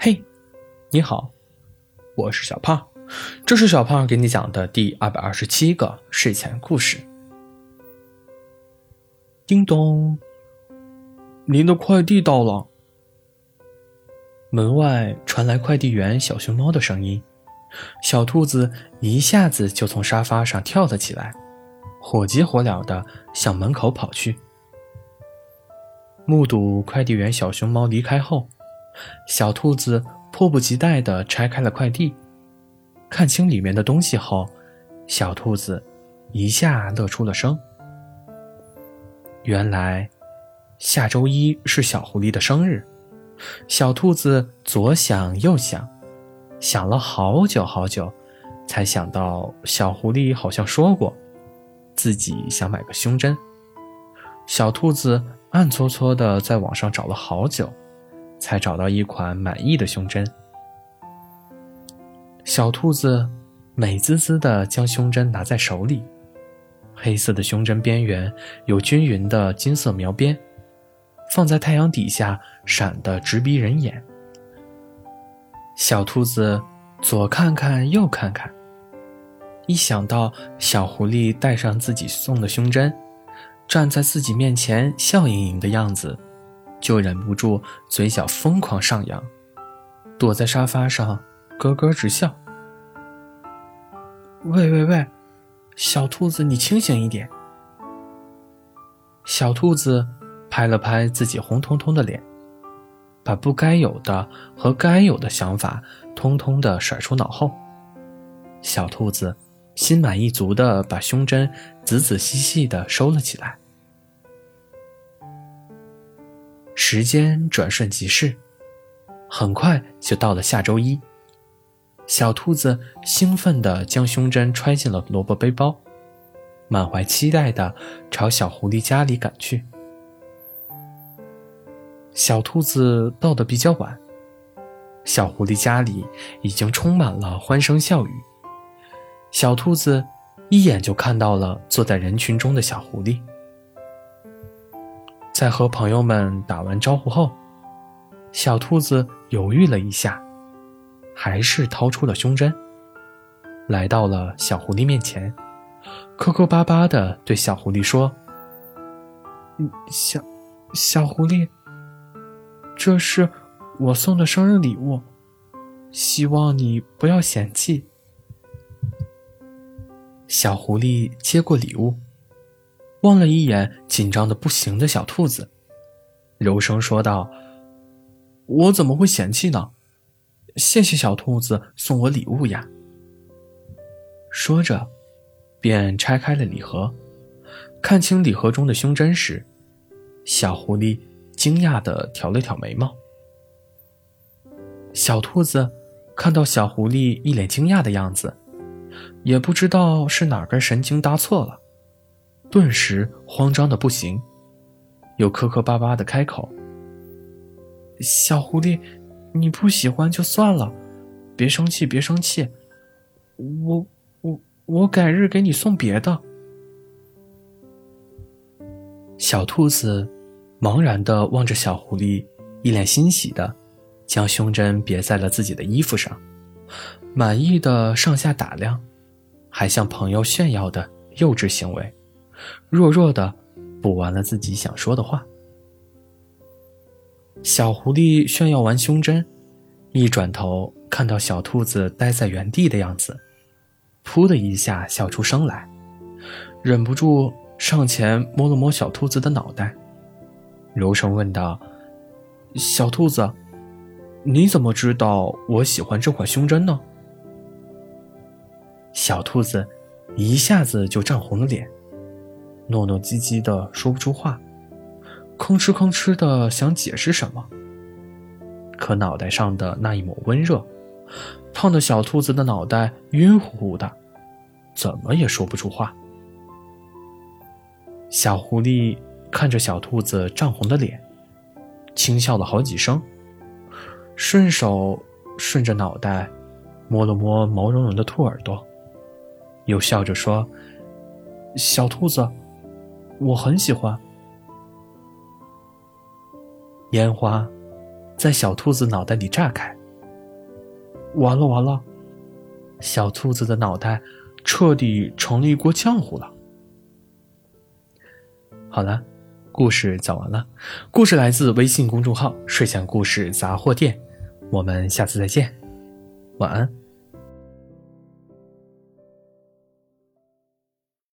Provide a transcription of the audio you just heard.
嘿，你好，我是小胖，这是小胖给你讲的第二百二十七个睡前故事。叮咚，您的快递到了。门外传来快递员小熊猫的声音，小兔子一下子就从沙发上跳了起来，火急火燎的向门口跑去。目睹快递员小熊猫离开后，小兔子迫不及待地拆开了快递，看清里面的东西后，小兔子一下乐出了声。原来，下周一是小狐狸的生日。小兔子左想右想，想了好久好久，才想到小狐狸好像说过，自己想买个胸针。小兔子暗搓搓地在网上找了好久，才找到一款满意的胸针。小兔子美滋滋地将胸针拿在手里，黑色的胸针边缘有均匀的金色描边。放在太阳底下，闪得直逼人眼。小兔子左看看右看看，一想到小狐狸戴上自己送的胸针，站在自己面前笑盈盈的样子，就忍不住嘴角疯狂上扬，躲在沙发上咯咯直笑。喂喂喂，小兔子，你清醒一点！小兔子。拍了拍自己红彤彤的脸，把不该有的和该有的想法通通的甩出脑后。小兔子心满意足的把胸针仔仔细细的收了起来。时间转瞬即逝，很快就到了下周一。小兔子兴奋地将胸针揣进了萝卜背包，满怀期待地朝小狐狸家里赶去。小兔子到的比较晚，小狐狸家里已经充满了欢声笑语。小兔子一眼就看到了坐在人群中的小狐狸，在和朋友们打完招呼后，小兔子犹豫了一下，还是掏出了胸针，来到了小狐狸面前，磕磕巴巴的对小狐狸说：“小，小狐狸。”这是我送的生日礼物，希望你不要嫌弃。小狐狸接过礼物，望了一眼紧张的不行的小兔子，柔声说道：“我怎么会嫌弃呢？谢谢小兔子送我礼物呀。”说着，便拆开了礼盒，看清礼盒中的胸针时，小狐狸。惊讶的挑了挑眉毛，小兔子看到小狐狸一脸惊讶的样子，也不知道是哪根神经搭错了，顿时慌张的不行，又磕磕巴巴的开口：“小狐狸，你不喜欢就算了，别生气，别生气，我我我改日给你送别的。”小兔子。茫然的望着小狐狸，一脸欣喜的将胸针别在了自己的衣服上，满意的上下打量，还向朋友炫耀的幼稚行为，弱弱的补完了自己想说的话。小狐狸炫耀完胸针，一转头看到小兔子呆在原地的样子，噗的一下笑出声来，忍不住上前摸了摸小兔子的脑袋。柔声问道：“小兔子，你怎么知道我喜欢这款胸针呢？”小兔子一下子就涨红了脸，糯糯唧唧的说不出话，吭哧吭哧的想解释什么，可脑袋上的那一抹温热，烫的小兔子的脑袋晕乎乎的，怎么也说不出话。小狐狸。看着小兔子涨红的脸，轻笑了好几声，顺手顺着脑袋摸了摸毛茸茸的兔耳朵，又笑着说：“小兔子，我很喜欢。”烟花在小兔子脑袋里炸开，完了完了，小兔子的脑袋彻底成了一锅浆糊了。好了，故事讲完了。故事来自微信公众号“睡前故事杂货店”，我们下次再见，晚安。